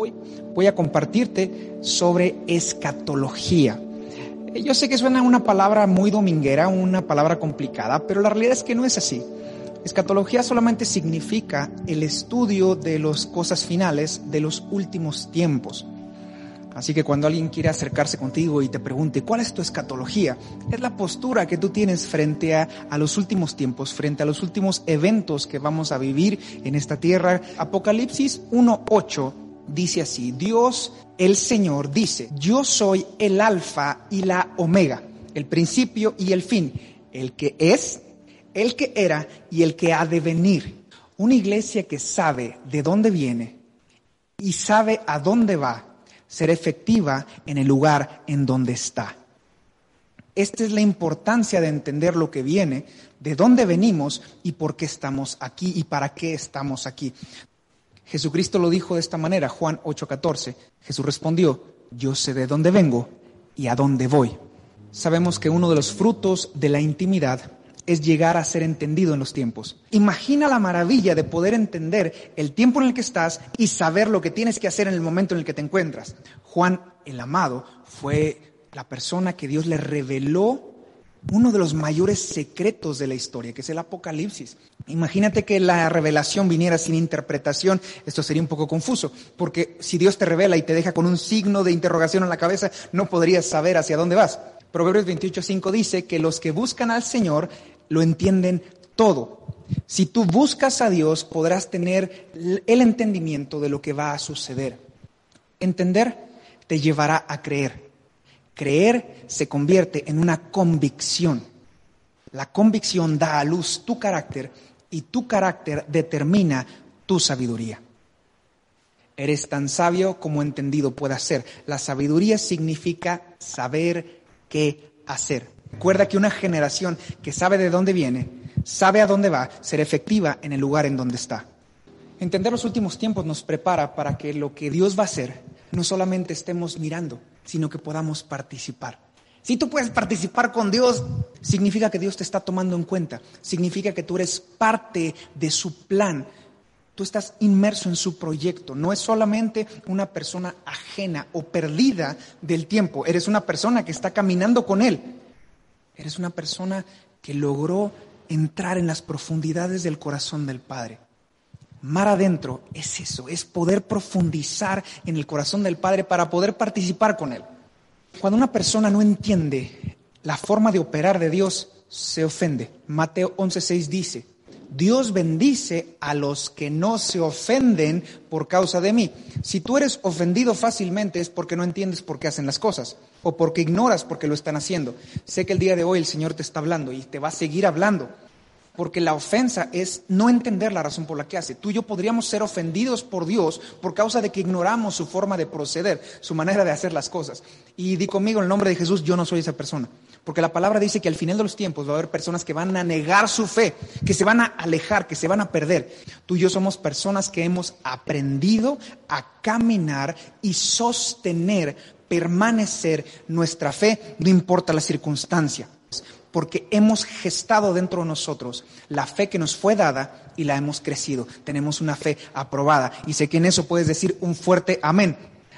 Hoy voy a compartirte sobre escatología. Eh, yo sé que suena una palabra muy dominguera, una palabra complicada, pero la realidad es que no es así. Escatología solamente significa el estudio de las cosas finales de los últimos tiempos. Así que cuando alguien quiere acercarse contigo y te pregunte cuál es tu escatología, es la postura que tú tienes frente a, a, los últimos tiempos, frente a los últimos eventos que vamos a vivir en esta tierra. Apocalipsis 1.8 dice así, Dios el Señor dice, yo soy el alfa y la omega, el principio y el fin, el que es, el que era y el que ha de venir. Una iglesia que sabe de dónde viene y sabe a dónde va, será efectiva en el lugar en donde está. Esta es la importancia de entender lo que viene, de dónde venimos y por qué estamos aquí y para qué estamos aquí. Jesucristo lo dijo de esta manera, Juan 8:14. Jesús respondió, yo sé de dónde vengo y a dónde voy. Sabemos que uno de los frutos de la intimidad es llegar a ser entendido en los tiempos. Imagina la maravilla de poder entender el tiempo en el que estás y saber lo que tienes que hacer en el momento en el que te encuentras. Juan el amado fue la persona que Dios le reveló uno de los mayores secretos de la historia, que es el Apocalipsis. Imagínate que la revelación viniera sin interpretación, esto sería un poco confuso, porque si Dios te revela y te deja con un signo de interrogación en la cabeza, no podrías saber hacia dónde vas. Proverbios 28.5 dice que los que buscan al Señor lo entienden todo. Si tú buscas a Dios, podrás tener el entendimiento de lo que va a suceder. Entender te llevará a creer. Creer se convierte en una convicción. La convicción da a luz tu carácter y tu carácter determina tu sabiduría. Eres tan sabio como entendido pueda ser. La sabiduría significa saber qué hacer. Recuerda que una generación que sabe de dónde viene, sabe a dónde va, será efectiva en el lugar en donde está. Entender los últimos tiempos nos prepara para que lo que Dios va a hacer no solamente estemos mirando, sino que podamos participar. Si tú puedes participar con Dios, significa que Dios te está tomando en cuenta, significa que tú eres parte de su plan, tú estás inmerso en su proyecto, no es solamente una persona ajena o perdida del tiempo, eres una persona que está caminando con Él, eres una persona que logró entrar en las profundidades del corazón del Padre. Mar adentro es eso, es poder profundizar en el corazón del Padre para poder participar con Él. Cuando una persona no entiende la forma de operar de Dios, se ofende. Mateo 11:6 dice, Dios bendice a los que no se ofenden por causa de mí. Si tú eres ofendido fácilmente es porque no entiendes por qué hacen las cosas o porque ignoras por qué lo están haciendo. Sé que el día de hoy el Señor te está hablando y te va a seguir hablando porque la ofensa es no entender la razón por la que hace. Tú y yo podríamos ser ofendidos por Dios por causa de que ignoramos su forma de proceder, su manera de hacer las cosas. Y di conmigo en el nombre de Jesús, yo no soy esa persona. Porque la palabra dice que al final de los tiempos va a haber personas que van a negar su fe, que se van a alejar, que se van a perder. Tú y yo somos personas que hemos aprendido a caminar y sostener, permanecer nuestra fe, no importa la circunstancia porque hemos gestado dentro de nosotros la fe que nos fue dada y la hemos crecido. Tenemos una fe aprobada y sé que en eso puedes decir un fuerte amén.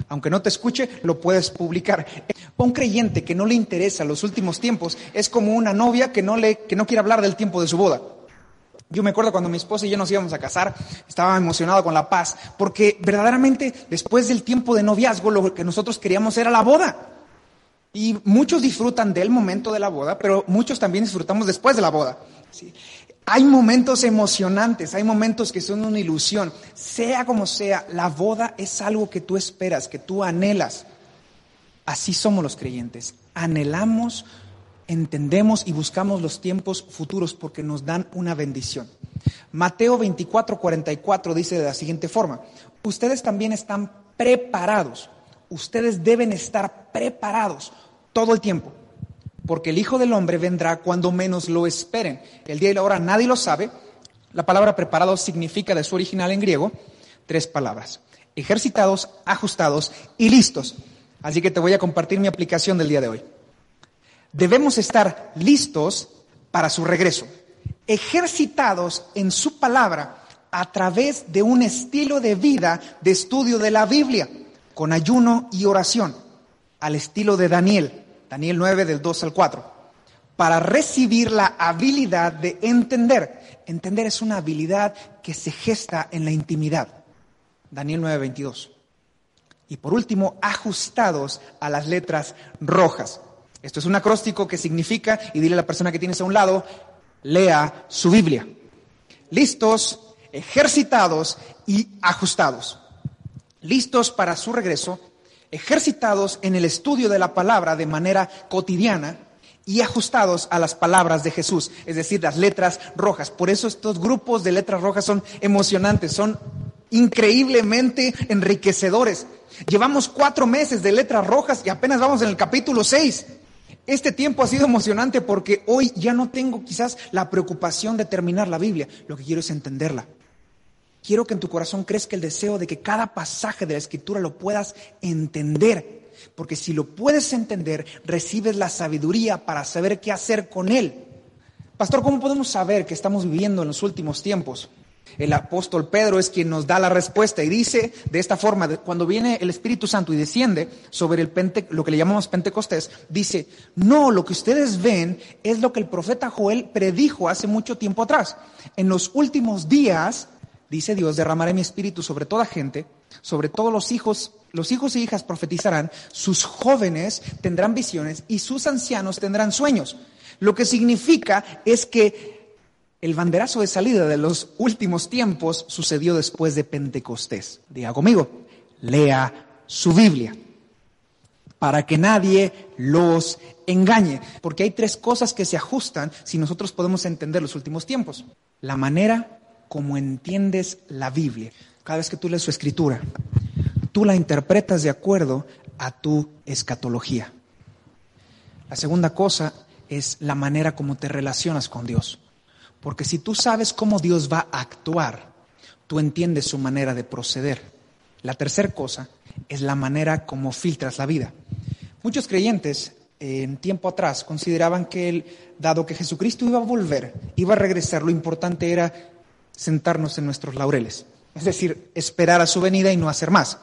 Aunque no te escuche, lo puedes publicar. Un creyente que no le interesa los últimos tiempos es como una novia que no, le, que no quiere hablar del tiempo de su boda. Yo me acuerdo cuando mi esposa y yo nos íbamos a casar, estaba emocionado con la paz, porque verdaderamente después del tiempo de noviazgo lo que nosotros queríamos era la boda. Y muchos disfrutan del momento de la boda, pero muchos también disfrutamos después de la boda. Hay momentos emocionantes, hay momentos que son una ilusión. Sea como sea, la boda es algo que tú esperas, que tú anhelas. Así somos los creyentes. Anhelamos, entendemos y buscamos los tiempos futuros porque nos dan una bendición. Mateo 24, 44 dice de la siguiente forma, ustedes también están preparados ustedes deben estar preparados todo el tiempo, porque el Hijo del Hombre vendrá cuando menos lo esperen. El día y la hora nadie lo sabe. La palabra preparados significa de su original en griego tres palabras. Ejercitados, ajustados y listos. Así que te voy a compartir mi aplicación del día de hoy. Debemos estar listos para su regreso, ejercitados en su palabra a través de un estilo de vida de estudio de la Biblia, con ayuno y oración, al estilo de Daniel, Daniel 9 del 2 al 4, para recibir la habilidad de entender. Entender es una habilidad que se gesta en la intimidad. Daniel 9, 22. Y por último, ajustados a las letras rojas. Esto es un acróstico que significa, y dile a la persona que tienes a un lado, lea su Biblia. Listos, ejercitados y ajustados. Listos para su regreso, ejercitados en el estudio de la palabra de manera cotidiana y ajustados a las palabras de Jesús, es decir, las letras rojas. Por eso estos grupos de letras rojas son emocionantes, son increíblemente enriquecedores. Llevamos cuatro meses de letras rojas y apenas vamos en el capítulo seis. Este tiempo ha sido emocionante porque hoy ya no tengo quizás la preocupación de terminar la Biblia, lo que quiero es entenderla. Quiero que en tu corazón crezca el deseo de que cada pasaje de la Escritura lo puedas entender, porque si lo puedes entender, recibes la sabiduría para saber qué hacer con él. Pastor, ¿cómo podemos saber que estamos viviendo en los últimos tiempos? El apóstol Pedro es quien nos da la respuesta y dice de esta forma, cuando viene el Espíritu Santo y desciende sobre el lo que le llamamos Pentecostés, dice, no, lo que ustedes ven es lo que el profeta Joel predijo hace mucho tiempo atrás. En los últimos días, dice Dios, derramaré mi espíritu sobre toda gente, sobre todos los hijos, los hijos e hijas profetizarán, sus jóvenes tendrán visiones y sus ancianos tendrán sueños. Lo que significa es que el banderazo de salida de los últimos tiempos sucedió después de Pentecostés. Diga conmigo, lea su Biblia para que nadie los engañe. Porque hay tres cosas que se ajustan si nosotros podemos entender los últimos tiempos. La manera como entiendes la Biblia. Cada vez que tú lees su escritura, tú la interpretas de acuerdo a tu escatología. La segunda cosa es la manera como te relacionas con Dios. Porque si tú sabes cómo Dios va a actuar, tú entiendes su manera de proceder. La tercera cosa es la manera como filtras la vida. Muchos creyentes en tiempo atrás consideraban que dado que Jesucristo iba a volver, iba a regresar, lo importante era sentarnos en nuestros laureles. Es decir, esperar a su venida y no hacer más.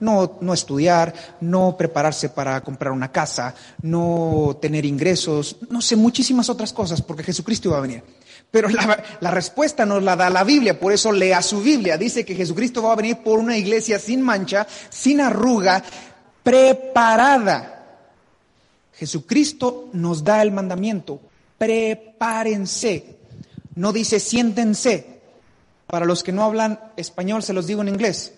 No, no estudiar, no prepararse para comprar una casa, no tener ingresos, no sé, muchísimas otras cosas, porque Jesucristo iba a venir. Pero la, respuesta nos la da la Biblia, por eso lea su Biblia. Dice que Jesucristo va a venir por una iglesia sin mancha, sin arruga, preparada. Jesucristo nos da el mandamiento, prepárense. No dice siéntense. Para los que no hablan español, se los digo en inglés.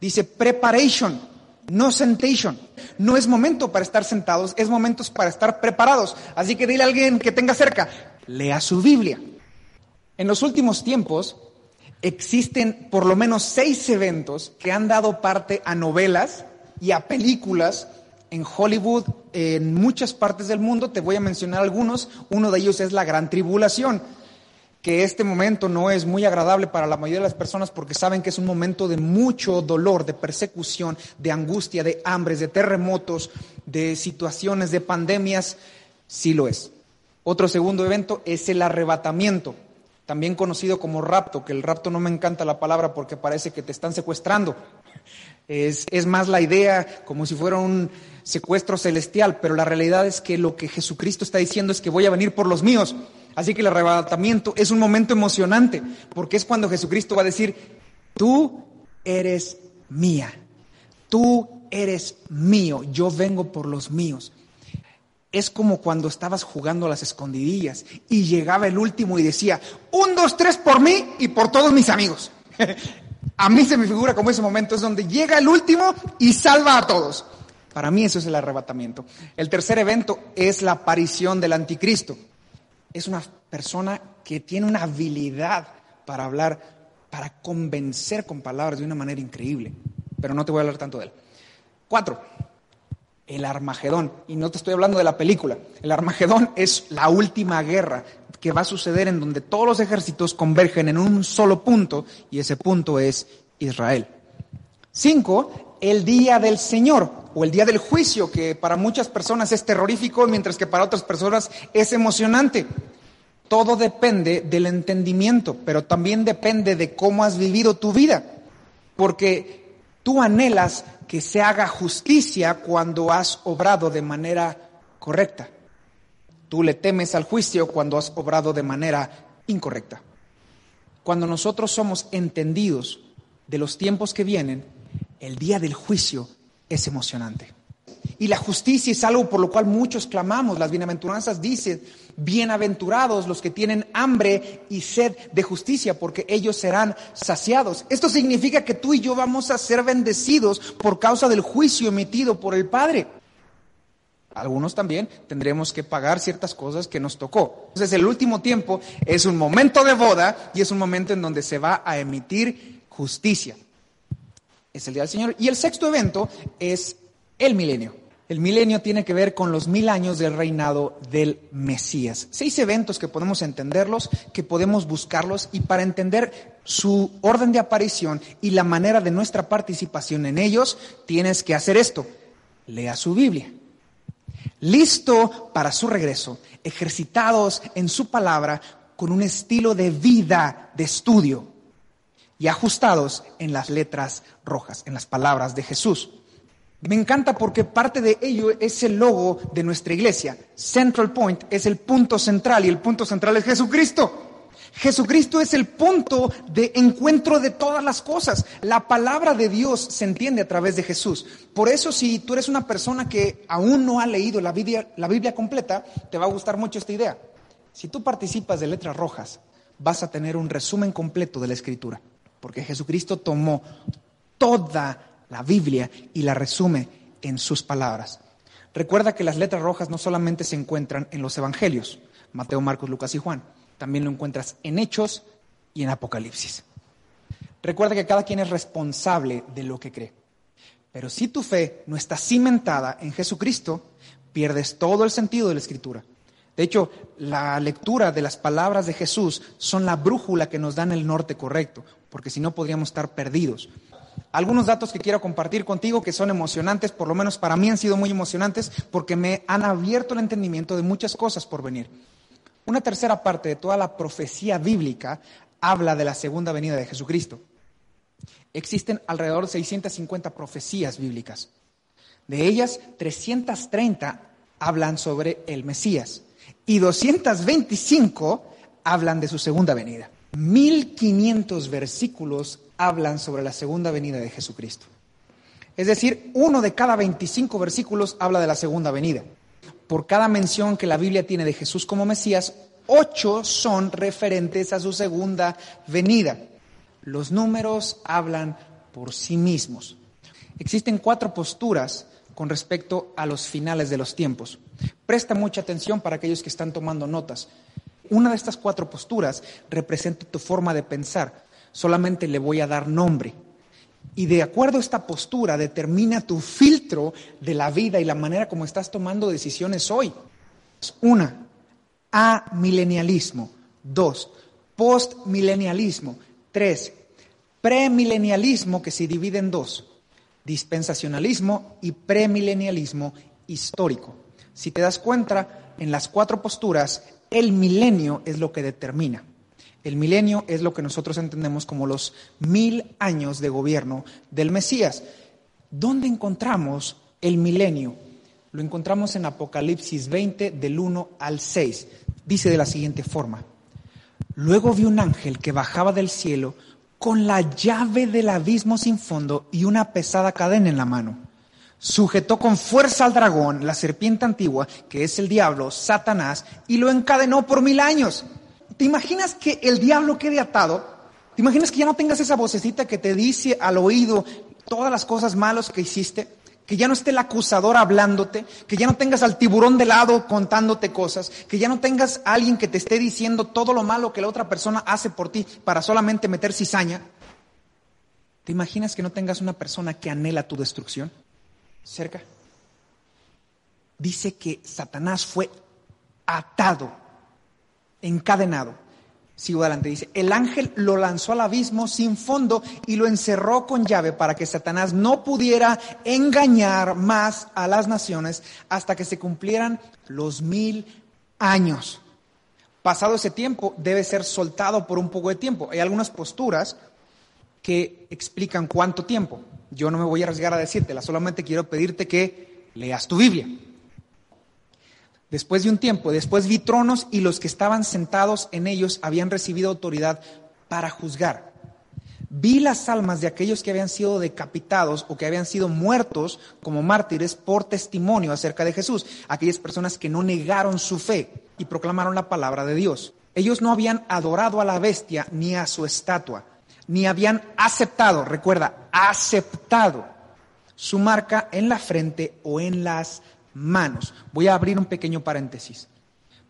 Dice preparation, no sentation. No es momento para estar sentados, es momento para estar preparados. Así que dile a alguien que tenga cerca, lea su Biblia. En los últimos tiempos existen por lo menos seis eventos que han dado parte a novelas y a películas en Hollywood, en muchas partes del mundo. Te voy a mencionar algunos. Uno de ellos es la Gran Tribulación, que este momento no es muy agradable para la mayoría de las personas porque saben que es un momento de mucho dolor, de persecución, de angustia, de hambres, de terremotos, de situaciones, de pandemias. Sí lo es. Otro segundo evento es el arrebatamiento también conocido como rapto, que el rapto no me encanta la palabra porque parece que te están secuestrando. Es, es, más la idea como si fuera un secuestro celestial, pero la realidad es que lo que Jesucristo está diciendo es que voy a venir por los míos. Así que el arrebatamiento es un momento emocionante, porque es cuando Jesucristo va a decir, tú eres mía, tú eres mío, yo vengo por los míos. Es como cuando estabas jugando a las escondidillas y llegaba el último y decía, un, dos, tres por mí y por todos mis amigos. a mí se me figura como ese momento es donde llega el último y salva a todos. Para mí eso es el arrebatamiento. El tercer evento es la aparición del anticristo. Es una persona que tiene una habilidad para hablar, para convencer con palabras de una manera increíble. Pero no te voy a hablar tanto de él. Cuatro, el Armagedón. Y no te estoy hablando de la película. El Armagedón es la última guerra que va a suceder en donde todos los ejércitos convergen en un solo punto y ese punto es Israel. Cinco, el día del Señor o el día del juicio, que para muchas personas es terrorífico mientras que para otras personas es emocionante. todo depende del entendimiento, pero también depende de cómo has vivido tu vida. Porque tú anhelas que se haga justicia cuando has obrado de manera correcta. Tú le temes al juicio cuando has obrado de manera incorrecta. Cuando nosotros somos entendidos de los tiempos que vienen, el día del juicio es emocionante. Y la justicia es algo por lo cual muchos clamamos. Las bienaventuranzas dicen, bienaventurados los que tienen hambre y sed de justicia, porque ellos serán saciados. Esto significa que tú y yo vamos a ser bendecidos por causa del juicio emitido por el Padre. Algunos también tendremos que pagar ciertas cosas que nos tocó. Entonces el último tiempo es un momento de boda y es un momento en donde se va a emitir justicia. Es el día del Señor. Y el sexto evento es el milenio. El milenio tiene que ver con los mil años del reinado del Mesías. Seis eventos que podemos entenderlos, que podemos buscarlos y para entender su orden de aparición y la manera de nuestra participación en ellos, tienes que hacer esto. Lea su Biblia. Listo para su regreso, ejercitados en su palabra con un estilo de vida de estudio y ajustados en las letras rojas, en las palabras de Jesús. Me encanta porque parte de ello es el logo de nuestra iglesia. Central Point es el punto central y el punto central es Jesucristo. Jesucristo es el punto de encuentro de todas las cosas. La palabra de Dios se entiende a través de Jesús. Por eso si tú eres una persona que aún no ha leído la Biblia, la Biblia completa, te va a gustar mucho esta idea. Si tú participas de letras rojas, vas a tener un resumen completo de la escritura, porque Jesucristo tomó toda la Biblia y la resume en sus palabras. Recuerda que las letras rojas no solamente se encuentran en los evangelios, Mateo, Marcos, Lucas y Juan, también lo encuentras en Hechos y en Apocalipsis. Recuerda que cada quien es responsable de lo que cree. Pero si tu fe no está cimentada en Jesucristo, pierdes todo el sentido de la escritura. De hecho, la lectura de las palabras de Jesús son la brújula que nos dan el norte correcto, porque si no podríamos estar perdidos algunos datos que quiero compartir contigo que son emocionantes, por lo menos para mí han sido muy emocionantes porque me han abierto el entendimiento de muchas cosas por venir. Una tercera parte de toda la profecía bíblica habla de la segunda venida de Jesucristo. Existen alrededor de 650 profecías bíblicas. De ellas, 330 hablan sobre el Mesías y 225 hablan de su segunda venida. 1500 versículos hablan sobre la segunda venida de Jesucristo. Es decir, uno de cada 25 versículos habla de la segunda venida. Por cada mención que la Biblia tiene de Jesús como Mesías, ocho son referentes a su segunda venida. Los números hablan por sí mismos. Existen cuatro posturas con respecto a los finales de los tiempos. Presta mucha atención para aquellos que están tomando notas. Una de estas cuatro posturas representa tu forma de pensar solamente le voy a dar nombre. Y de acuerdo a esta postura determina tu filtro de la vida y la manera como estás tomando decisiones hoy. Una, amilenialismo. Dos, postmilenialismo. Tres, premilenialismo que se divide en dos. Dispensacionalismo y premilenialismo histórico. Si te das cuenta, en las cuatro posturas, el milenio es lo que determina. El milenio es lo que nosotros entendemos como los mil años de gobierno del Mesías. ¿Dónde encontramos el milenio? Lo encontramos en Apocalipsis 20 del 1 al 6. Dice de la siguiente forma. Luego vi un ángel que bajaba del cielo con la llave del abismo sin fondo y una pesada cadena en la mano. Sujetó con fuerza al dragón, la serpiente antigua, que es el diablo, Satanás, y lo encadenó por mil años ¿Te imaginas que el diablo quede atado? ¿Te imaginas que ya no tengas esa vocecita que te dice al oído todas las cosas malas que hiciste? Que ya no esté el acusador hablándote, que ya no tengas al tiburón de lado contándote cosas, que ya no tengas a alguien que te esté diciendo todo lo malo que la otra persona hace por ti para solamente meter cizaña. ¿Te imaginas que no tengas una persona que anhela tu destrucción cerca? Dice que Satanás fue atado encadenado. Sigo adelante, dice, el ángel lo lanzó al abismo sin fondo y lo encerró con llave para que Satanás no pudiera engañar más a las naciones hasta que se cumplieran los mil años. Pasado ese tiempo, debe ser soltado por un poco de tiempo. Hay algunas posturas que explican cuánto tiempo. Yo no me voy a arriesgar a decírtela, solamente quiero pedirte que leas tu Biblia. Después de un tiempo, después vi tronos y los que estaban sentados en ellos habían recibido autoridad para juzgar. Vi las almas de aquellos que habían sido decapitados o que habían sido muertos como mártires por testimonio acerca de Jesús, aquellas personas que no negaron su fe y proclamaron la palabra de Dios. Ellos no habían adorado a la bestia ni a su estatua, ni habían aceptado, recuerda, aceptado su marca en la frente o en las manos. Voy a abrir un pequeño paréntesis.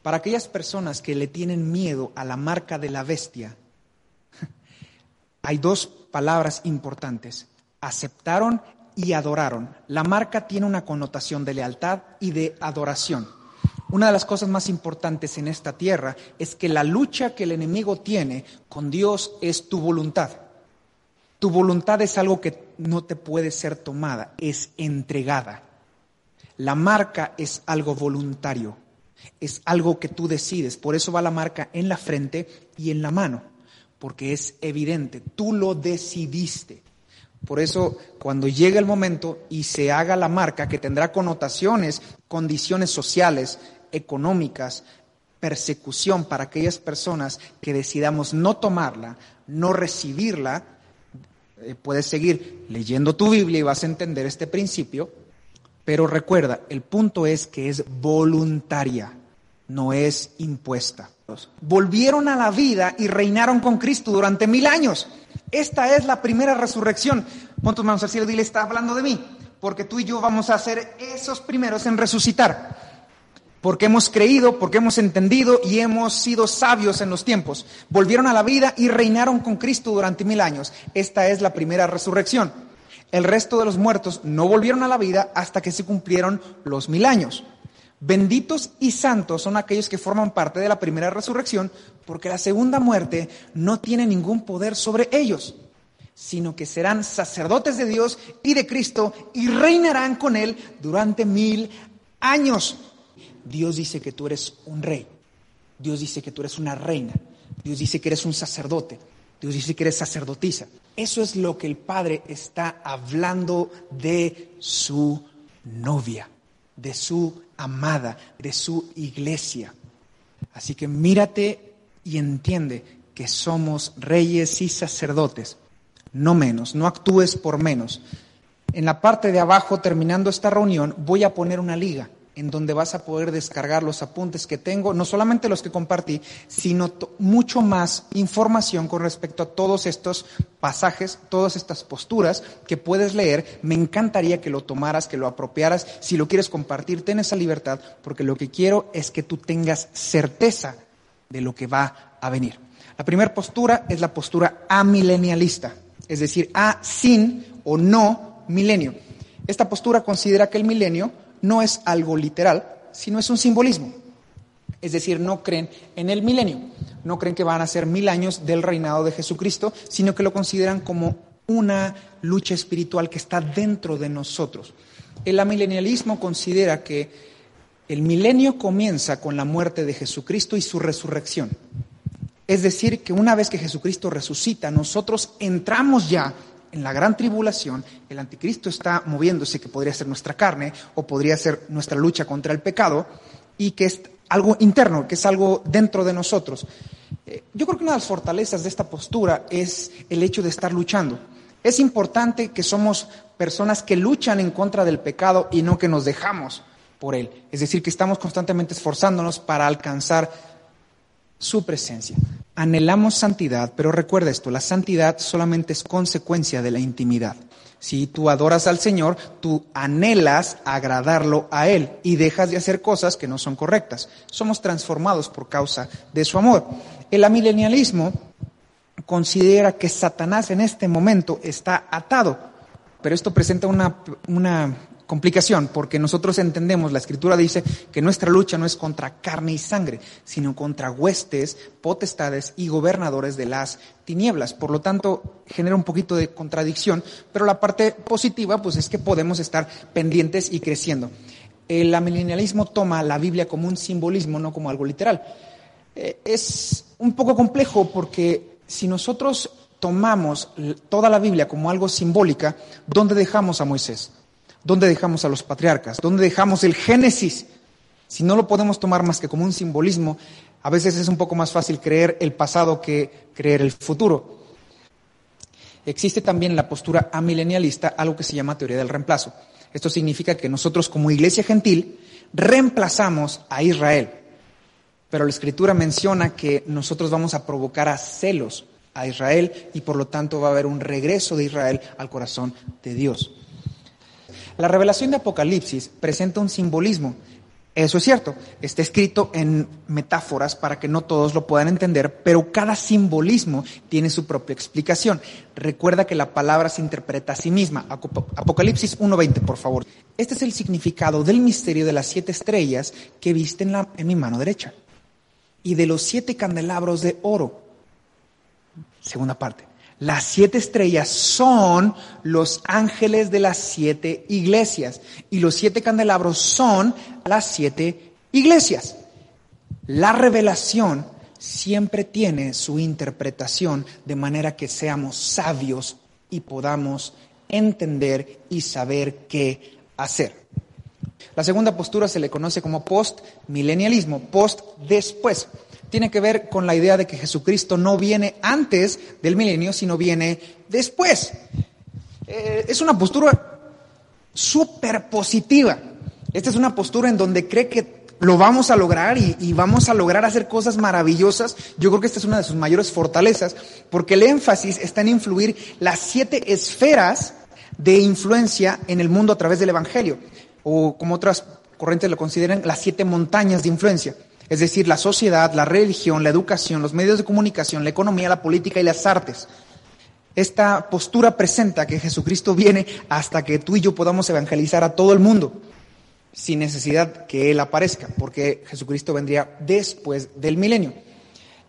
Para aquellas personas que le tienen miedo a la marca de la bestia, hay dos palabras importantes. Aceptaron y adoraron. La marca tiene una connotación de lealtad y de adoración. Una de las cosas más importantes en esta tierra es que la lucha que el enemigo tiene con Dios es tu voluntad. Tu voluntad es algo que no te puede ser tomada, es entregada. La marca es algo voluntario, es algo que tú decides. Por eso va la marca en la frente y en la mano, porque es evidente, tú lo decidiste. Por eso, cuando llegue el momento y se haga la marca, que tendrá connotaciones, condiciones sociales, económicas, persecución para aquellas personas que decidamos no tomarla, no recibirla, eh, puedes seguir leyendo tu Biblia y vas a entender este principio, pero recuerda, el punto es que es voluntaria, no es impuesta. Volvieron a la vida y reinaron con Cristo durante mil años. Esta es la primera resurrección. Pon tus manos al cielo y dile, está hablando de mí, porque tú y yo vamos a ser esos primeros en resucitar porque hemos creído, porque hemos entendido y hemos sido sabios en los tiempos. Volvieron a la vida y reinaron con Cristo durante mil años. Esta es la primera resurrección. El resto de los muertos no volvieron a la vida hasta que se cumplieron los mil años. Benditos y santos son aquellos que forman parte de la primera resurrección, porque la segunda muerte no tiene ningún poder sobre ellos, sino que serán sacerdotes de Dios y de Cristo y reinarán con Él durante mil años. Dios dice que tú eres un rey, Dios dice que tú eres una reina, Dios dice que eres un sacerdote, Dios dice que eres sacerdotisa. Eso es lo que el Padre está hablando de su novia, de su amada, de su iglesia. Así que mírate y entiende que somos reyes y sacerdotes, no menos, no actúes por menos. En la parte de abajo, terminando esta reunión, voy a poner una liga en donde vas a poder descargar los apuntes que tengo, no solamente los que compartí, sino mucho más información con respecto a todos estos pasajes, todas estas posturas que puedes leer. Me encantaría que lo tomaras, que lo apropiaras. Si lo quieres compartir, ten esa libertad, porque lo que quiero es que tú tengas certeza de lo que va a venir. La primera postura es la postura amilenialista, es decir, a sin o no milenio. Esta postura considera que el milenio no es algo literal, sino es un simbolismo. Es decir, no creen en el milenio, no creen que van a ser mil años del reinado de Jesucristo, sino que lo consideran como una lucha espiritual que está dentro de nosotros. El amilenialismo considera que el milenio comienza con la muerte de Jesucristo y su resurrección. Es decir, que una vez que Jesucristo resucita, nosotros entramos ya en la gran tribulación, el anticristo está moviéndose, que podría ser nuestra carne o podría ser nuestra lucha contra el pecado, y que es algo interno, que es algo dentro de nosotros. Eh, yo creo que una de las fortalezas de esta postura es el hecho de estar luchando. Es importante que somos personas que luchan en contra del pecado y no que nos dejamos por él. Es decir, que estamos constantemente esforzándonos para alcanzar su presencia. Anhelamos santidad, pero recuerda esto, la santidad solamente es consecuencia de la intimidad. Si tú adoras al Señor, tú anhelas agradarlo a Él y dejas de hacer cosas que no son correctas. Somos transformados por causa de su amor. El amilenialismo considera que Satanás en este momento está atado, pero esto presenta una, una complicación, porque nosotros entendemos, la escritura dice que nuestra lucha no es contra carne y sangre, sino contra huestes, potestades y gobernadores de las tinieblas. Por lo tanto, genera un poquito de contradicción, pero la parte positiva pues es que podemos estar pendientes y creciendo. El amilenialismo toma la Biblia como un simbolismo, no como algo literal. Eh, es un poco complejo porque si nosotros tomamos toda la Biblia como algo simbólica, ¿dónde dejamos a Moisés? ¿Dónde dejamos a los patriarcas? ¿Dónde dejamos el Génesis? Si no lo podemos tomar más que como un simbolismo, a veces es un poco más fácil creer el pasado que creer el futuro. Existe también la postura amilenialista algo que se llama teoría del reemplazo. Esto significa que nosotros como iglesia gentil reemplazamos a Israel. Pero la escritura menciona que nosotros vamos a provocar a celos a Israel y por lo tanto va a haber un regreso de Israel al corazón de Dios. La revelación de Apocalipsis presenta un simbolismo. Eso es cierto, está escrito en metáforas para que no todos lo puedan entender, pero cada simbolismo tiene su propia explicación. Recuerda que la palabra se interpreta a sí misma. Apocalipsis 1.20, por favor. Este es el significado del misterio de las siete estrellas que viste en, la, en mi mano derecha y de los siete candelabros de oro Segunda parte. Las siete estrellas son los ángeles de las siete iglesias y los siete candelabros son las siete iglesias. La revelación siempre tiene su interpretación de manera que seamos sabios y podamos entender y saber qué hacer. La segunda postura se le conoce como post-milenialismo, post después tiene que ver con la idea de que Jesucristo no viene antes del milenio, sino viene después. Eh, es una postura súper positiva. Esta es una postura en donde cree que lo vamos a lograr y, y, vamos a lograr hacer cosas maravillosas. Yo creo que esta es una de sus mayores fortalezas, porque el énfasis está en influir las siete esferas de influencia en el mundo a través del Evangelio, o como otras corrientes lo consideran, las siete montañas de influencia es decir, la sociedad, la religión, la educación, los medios de comunicación, la economía, la política y las artes. Esta postura presenta que Jesucristo viene hasta que tú y yo podamos evangelizar a todo el mundo, sin necesidad que Él aparezca, porque Jesucristo vendría después del milenio.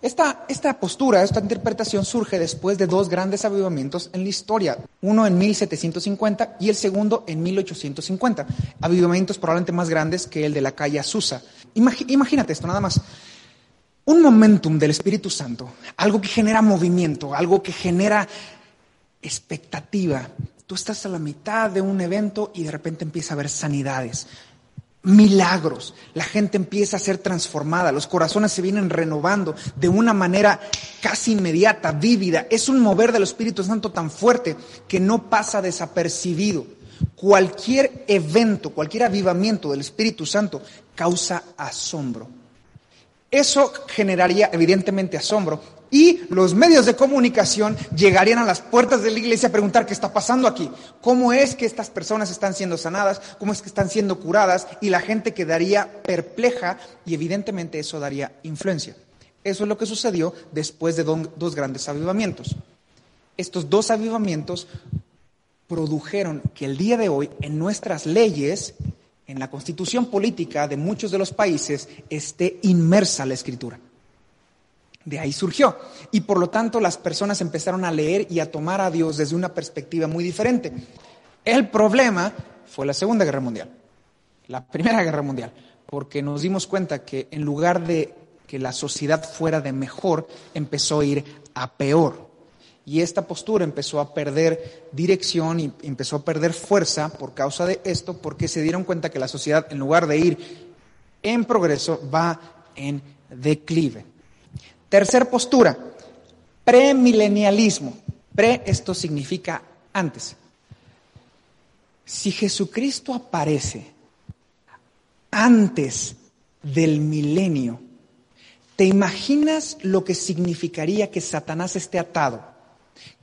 Esta, esta, postura, esta interpretación surge después de dos grandes avivamientos en la historia, uno en 1750 y el segundo en 1850, avivamientos probablemente más grandes que el de la calle Azusa. Imagínate esto, nada más. Un momentum del Espíritu Santo, algo que genera movimiento, algo que genera expectativa. Tú estás a la mitad de un evento y de repente empieza a haber sanidades, milagros, la gente empieza a ser transformada, los corazones se vienen renovando de una manera casi inmediata, vívida. Es un mover del Espíritu Santo tan fuerte que no pasa desapercibido. Cualquier evento, cualquier avivamiento del Espíritu Santo causa asombro. Eso generaría evidentemente asombro y los medios de comunicación llegarían a las puertas de la iglesia a preguntar qué está pasando aquí, cómo es que estas personas están siendo sanadas, cómo es que están siendo curadas y la gente quedaría perpleja y evidentemente eso daría influencia. Eso es lo que sucedió después de dos grandes avivamientos. Estos dos avivamientos produjeron que el día de hoy en nuestras leyes, en la constitución política de muchos de los países, esté inmersa la escritura. De ahí surgió. Y por lo tanto las personas empezaron a leer y a tomar a Dios desde una perspectiva muy diferente. El problema fue la Segunda Guerra Mundial, la Primera Guerra Mundial, porque nos dimos cuenta que en lugar de que la sociedad fuera de mejor, empezó a ir a peor. Y esta postura empezó a perder dirección y empezó a perder fuerza por causa de esto, porque se dieron cuenta que la sociedad, en lugar de ir en progreso, va en declive. Tercer postura, premilenialismo. Pre, esto significa antes. Si Jesucristo aparece antes del milenio, ¿te imaginas lo que significaría que Satanás esté atado?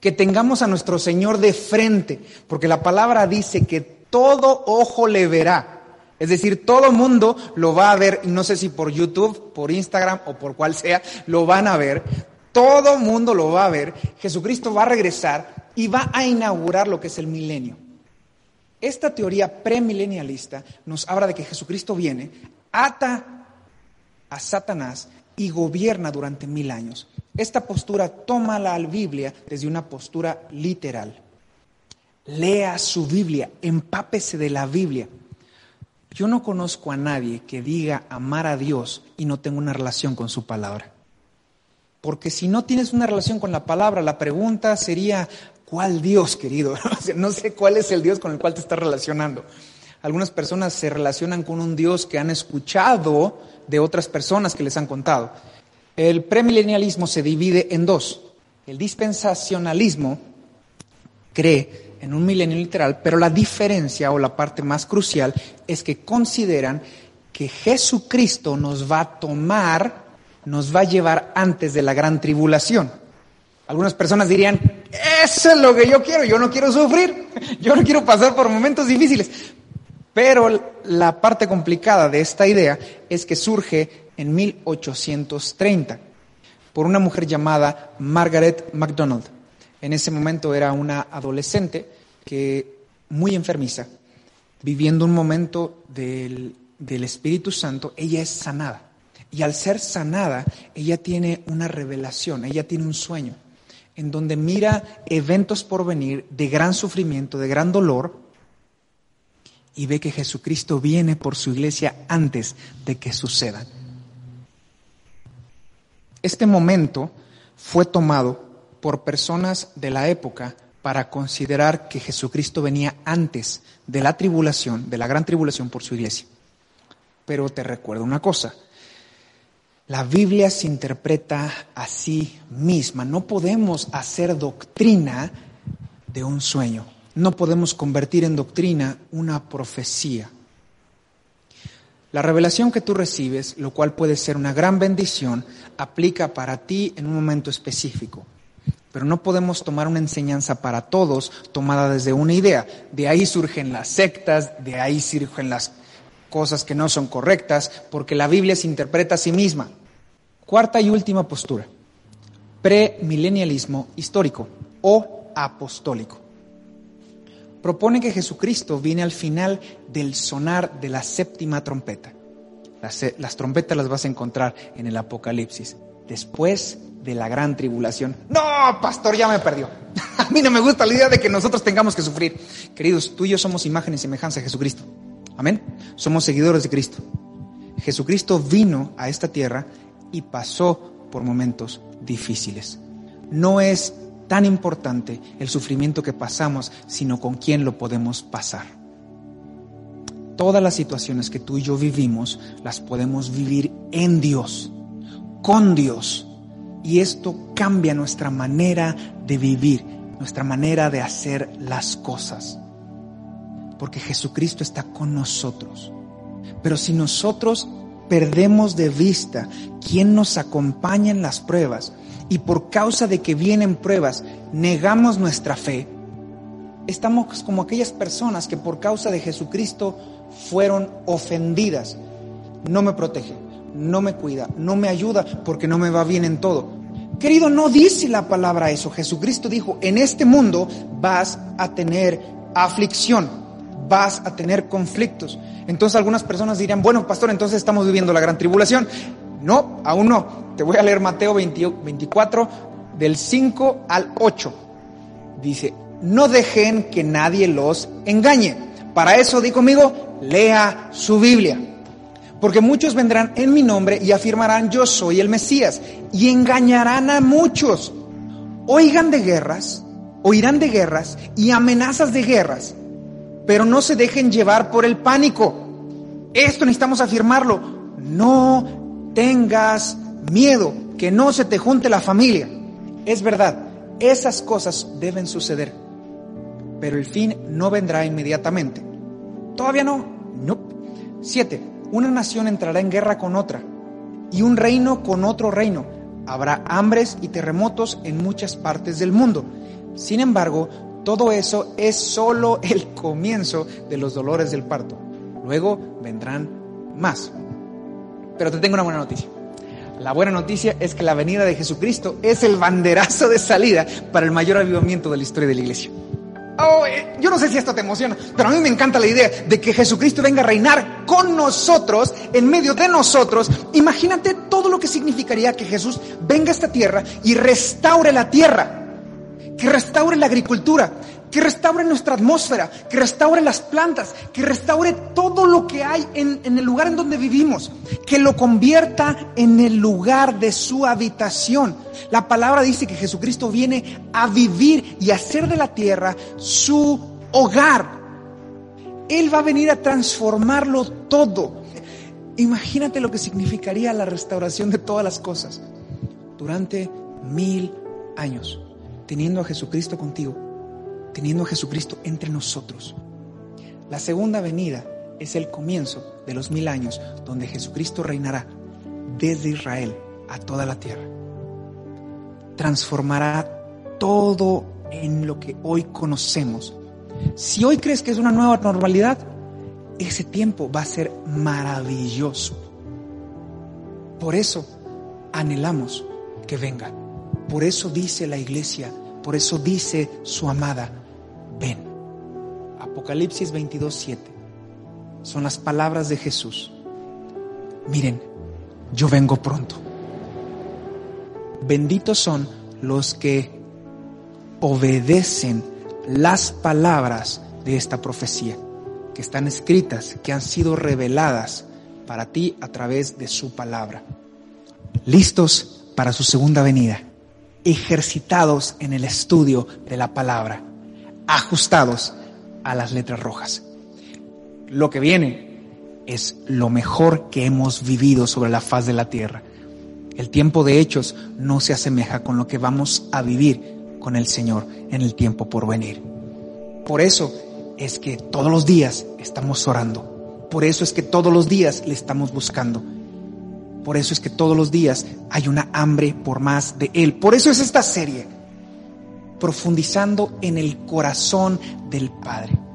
Que tengamos a nuestro Señor de frente, porque la palabra dice que todo ojo le verá. Es decir, todo mundo lo va a ver, no sé si por YouTube, por Instagram o por cual sea, lo van a ver. Todo mundo lo va a ver. Jesucristo va a regresar y va a inaugurar lo que es el milenio. Esta teoría premilenialista nos habla de que Jesucristo viene, ata a Satanás y gobierna durante mil años. Esta postura toma la Biblia desde una postura literal. Lea su Biblia, empápese de la Biblia. Yo no conozco a nadie que diga amar a Dios y no tenga una relación con su palabra. Porque si no tienes una relación con la palabra, la pregunta sería, ¿cuál Dios, querido? no sé cuál es el Dios con el cual te estás relacionando. Algunas personas se relacionan con un Dios que han escuchado de otras personas que les han contado. El premilenialismo se divide en dos. El dispensacionalismo cree en un milenio literal, pero la diferencia o la parte más crucial es que consideran que Jesucristo nos va a tomar, nos va a llevar antes de la gran tribulación. Algunas personas dirían, eso es lo que yo quiero, yo no quiero sufrir, yo no quiero pasar por momentos difíciles. Pero la parte complicada de esta idea es que surge en 1830 por una mujer llamada Margaret MacDonald. En ese momento era una adolescente que muy enfermiza, viviendo un momento del, del Espíritu Santo, ella es sanada. Y al ser sanada, ella tiene una revelación, ella tiene un sueño, en donde mira eventos por venir de gran sufrimiento, de gran dolor, y ve que Jesucristo viene por su iglesia antes de que sucedan. Este momento fue tomado por personas de la época para considerar que Jesucristo venía antes de la tribulación, de la gran tribulación por su iglesia. Pero te recuerdo una cosa, la Biblia se interpreta a sí misma, no podemos hacer doctrina de un sueño, no podemos convertir en doctrina una profecía. La revelación que tú recibes, lo cual puede ser una gran bendición, aplica para ti en un momento específico. Pero no podemos tomar una enseñanza para todos tomada desde una idea. De ahí surgen las sectas, de ahí surgen las cosas que no son correctas, porque la Biblia se interpreta a sí misma. Cuarta y última postura, premilenialismo histórico o apostólico. Propone que Jesucristo viene al final del sonar de la séptima trompeta. Las, trompetas las vas a encontrar en el Apocalipsis. Después de la gran tribulación. No, pastor, ya me perdió. A mí no me gusta la idea de que nosotros tengamos que sufrir. Queridos, tú y yo somos imagen y semejanza de Jesucristo. Amén. Somos seguidores de Cristo. Jesucristo vino a esta tierra y pasó por momentos difíciles. No es tan importante el sufrimiento que pasamos, sino con quién lo podemos pasar. Todas las situaciones que tú y yo vivimos las podemos vivir en Dios, con Dios y esto cambia nuestra manera de vivir, nuestra manera de hacer las cosas. Porque Jesucristo está con nosotros. Pero si nosotros perdemos de vista quién nos acompaña en las pruebas y por causa de que vienen pruebas negamos nuestra fe, estamos como aquellas personas que por causa de Jesucristo fueron ofendidas. No me protege, no me cuida, no me ayuda porque no me va bien en todo. Querido, no dice la palabra eso. Jesucristo dijo, en este mundo vas a tener aflicción, vas a tener conflictos. Entonces algunas personas dirían, bueno, pastor, entonces estamos viviendo la gran tribulación. No, aún no. Te voy a leer Mateo 24, del 5 al 8. Dice, no dejen que nadie los engañe. Para eso, di conmigo, lea su Biblia. Porque muchos vendrán en mi nombre y afirmarán yo soy el Mesías y engañarán a muchos. Oigan de guerras, oirán de guerras y amenazas de guerras, pero no se dejen llevar por el pánico. Esto necesitamos afirmarlo. No tengas miedo, que no se te junte la familia. Es verdad, esas cosas deben suceder, pero el fin no vendrá inmediatamente. Todavía no. No. Siete una nación entrará en guerra con otra y un reino con otro reino. Habrá hambres y terremotos en muchas partes del mundo. Sin embargo, todo eso es solo el comienzo de los dolores del parto. Luego vendrán más. Pero te tengo una buena noticia. La buena noticia es que la venida de Jesucristo es el banderazo de salida para el mayor avivamiento de la historia de la iglesia. Oh, eh, yo no sé si esto te emociona, pero a mí me encanta la idea de que Jesucristo venga a reinar con nosotros, en medio de nosotros. Imagínate todo lo que significaría que Jesús venga a esta tierra y restaure la tierra, que restaure la agricultura, que restaure nuestra atmósfera, que restaure las plantas, que restaure todo lo que hay en, el lugar en donde vivimos, que lo convierta en el lugar de su habitación. La palabra dice que Jesucristo viene a vivir y a hacer de la tierra su hogar. Él va a venir a transformarlo todo. Imagínate lo que significaría la restauración de todas las cosas durante mil años, teniendo a Jesucristo contigo, teniendo a Jesucristo entre nosotros. La segunda venida es el comienzo de los mil años donde Jesucristo reinará desde Israel a toda la tierra. Transformará todo en lo que hoy conocemos. Si hoy crees que es una nueva normalidad, ese tiempo va a ser maravilloso. Por eso anhelamos que venga. Por eso dice la iglesia, por eso dice su amada, ven. Apocalipsis 22, 7. Son las palabras de Jesús. Miren, yo vengo pronto. Benditos son los que obedecen las palabras de esta profecía que están escritas, que han sido reveladas para ti a través de su palabra. Listos para su segunda venida, ejercitados en el estudio de la palabra, ajustados a las letras rojas. Lo que viene es lo mejor que hemos vivido sobre la faz de la tierra. El tiempo de hechos no se asemeja con lo que vamos a vivir con el Señor en el tiempo por venir. Por eso es que todos los días estamos orando. Por eso es que todos los días le estamos buscando. Por eso es que todos los días hay una hambre por más de Él. Por eso es esta serie, profundizando en el corazón del Padre.